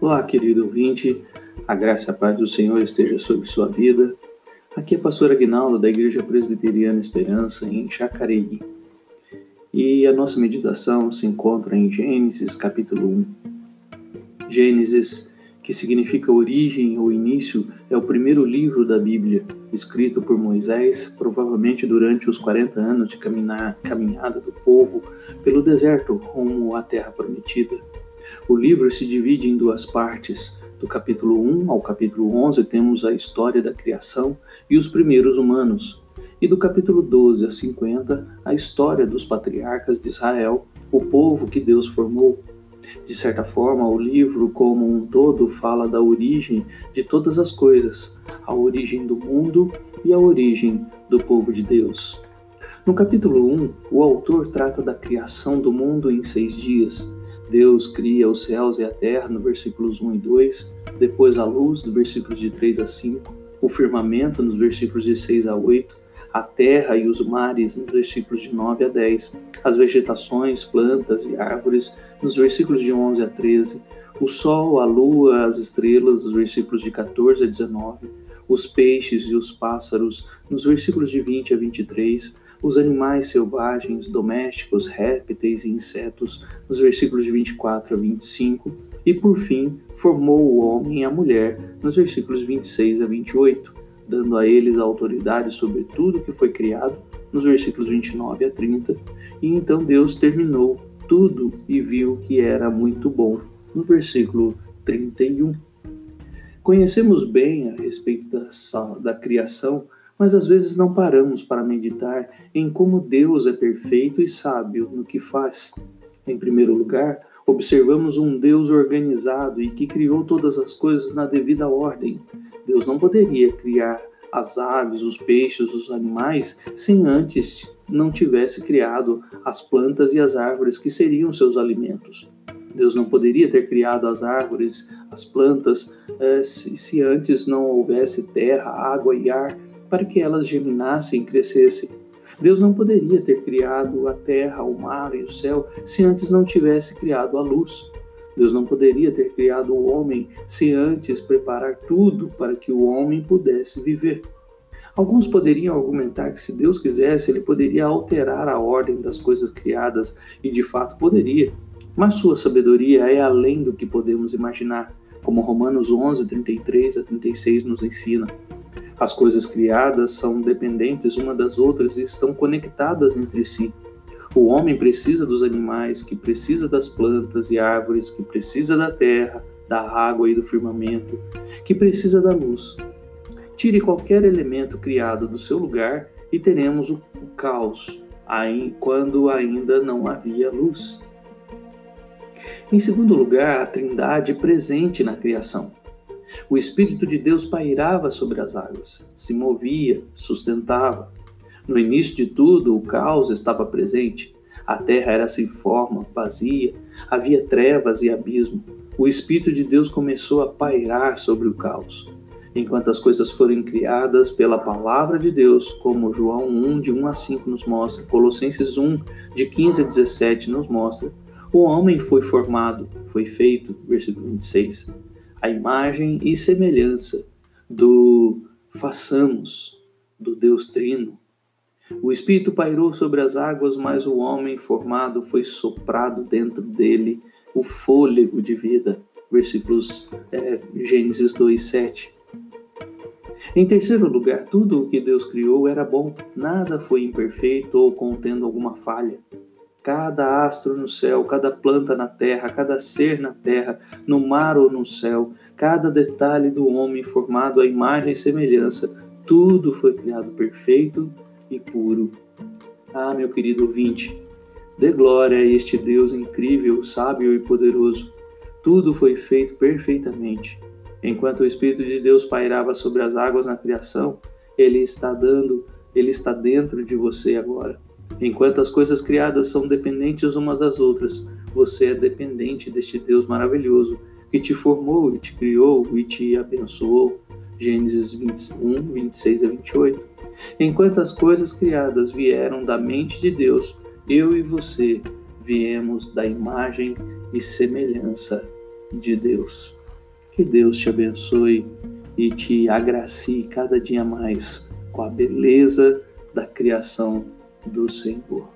Olá, querido ouvinte, a graça e a paz do Senhor esteja sobre sua vida. Aqui é a pastora Aguinaldo da Igreja Presbiteriana Esperança, em Jacareí. E a nossa meditação se encontra em Gênesis capítulo 1. Gênesis, que significa origem ou início, é o primeiro livro da Bíblia, escrito por Moisés, provavelmente durante os 40 anos de caminhada do povo pelo deserto rumo à Terra Prometida. O livro se divide em duas partes. Do capítulo 1 ao capítulo 11 temos a história da criação e os primeiros humanos. E do capítulo 12 a 50, a história dos patriarcas de Israel, o povo que Deus formou. De certa forma, o livro como um todo fala da origem de todas as coisas, a origem do mundo e a origem do povo de Deus. No capítulo 1, o autor trata da criação do mundo em seis dias. Deus cria os céus e a terra, no versículos 1 e 2, depois a luz, no versículos de 3 a 5, o firmamento, nos versículos de 6 a 8, a terra e os mares, nos versículos de 9 a 10, as vegetações, plantas e árvores, nos versículos de 11 a 13, o sol, a lua, as estrelas, nos versículos de 14 a 19, os peixes e os pássaros, nos versículos de 20 a 23, os animais selvagens, domésticos, répteis e insetos, nos versículos de 24 a 25, e por fim, formou o homem e a mulher, nos versículos 26 a 28, dando a eles autoridade sobre tudo que foi criado, nos versículos 29 a 30, e então Deus terminou tudo e viu que era muito bom, no versículo 31. Conhecemos bem a respeito da, da criação mas às vezes não paramos para meditar em como Deus é perfeito e sábio no que faz. Em primeiro lugar, observamos um Deus organizado e que criou todas as coisas na devida ordem. Deus não poderia criar as aves, os peixes, os animais, sem antes não tivesse criado as plantas e as árvores que seriam seus alimentos. Deus não poderia ter criado as árvores, as plantas, eh, se antes não houvesse terra, água e ar para que elas germinassem e crescessem. Deus não poderia ter criado a terra, o mar e o céu se antes não tivesse criado a luz. Deus não poderia ter criado o homem se antes preparar tudo para que o homem pudesse viver. Alguns poderiam argumentar que se Deus quisesse, ele poderia alterar a ordem das coisas criadas, e de fato poderia. Mas sua sabedoria é além do que podemos imaginar, como Romanos 11, 33 a 36 nos ensina. As coisas criadas são dependentes uma das outras e estão conectadas entre si. O homem precisa dos animais, que precisa das plantas e árvores, que precisa da terra, da água e do firmamento, que precisa da luz. Tire qualquer elemento criado do seu lugar e teremos o, caos, quando ainda não havia luz. Em segundo lugar, a Trindade presente na criação. O Espírito de Deus pairava sobre as águas, se movia, sustentava. No início de tudo, o caos estava presente. A terra era sem forma, vazia, havia trevas e abismo. O Espírito de Deus começou a pairar sobre o caos. Enquanto as coisas foram criadas pela palavra de Deus, como João 1, de 1 a 5 nos mostra, Colossenses 1, de 15 a 17 nos mostra, o homem foi formado, foi feito, versículo 26 a imagem e semelhança do façamos, do Deus Trino. O Espírito pairou sobre as águas, mas o homem formado foi soprado dentro dele o fôlego de vida. Versículos é, Gênesis 2, 7. Em terceiro lugar, tudo o que Deus criou era bom, nada foi imperfeito ou contendo alguma falha. Cada astro no céu, cada planta na terra, cada ser na terra, no mar ou no céu, cada detalhe do homem formado à imagem e semelhança, tudo foi criado perfeito e puro. Ah, meu querido ouvinte, dê glória a este Deus incrível, sábio e poderoso. Tudo foi feito perfeitamente. Enquanto o Espírito de Deus pairava sobre as águas na criação, ele está dando, ele está dentro de você agora. Enquanto as coisas criadas são dependentes umas das outras, você é dependente deste Deus maravilhoso que te formou e te criou e te abençoou. Gênesis 21, 26 a 28. Enquanto as coisas criadas vieram da mente de Deus, eu e você viemos da imagem e semelhança de Deus. Que Deus te abençoe e te agracie cada dia mais com a beleza da criação do Senhor.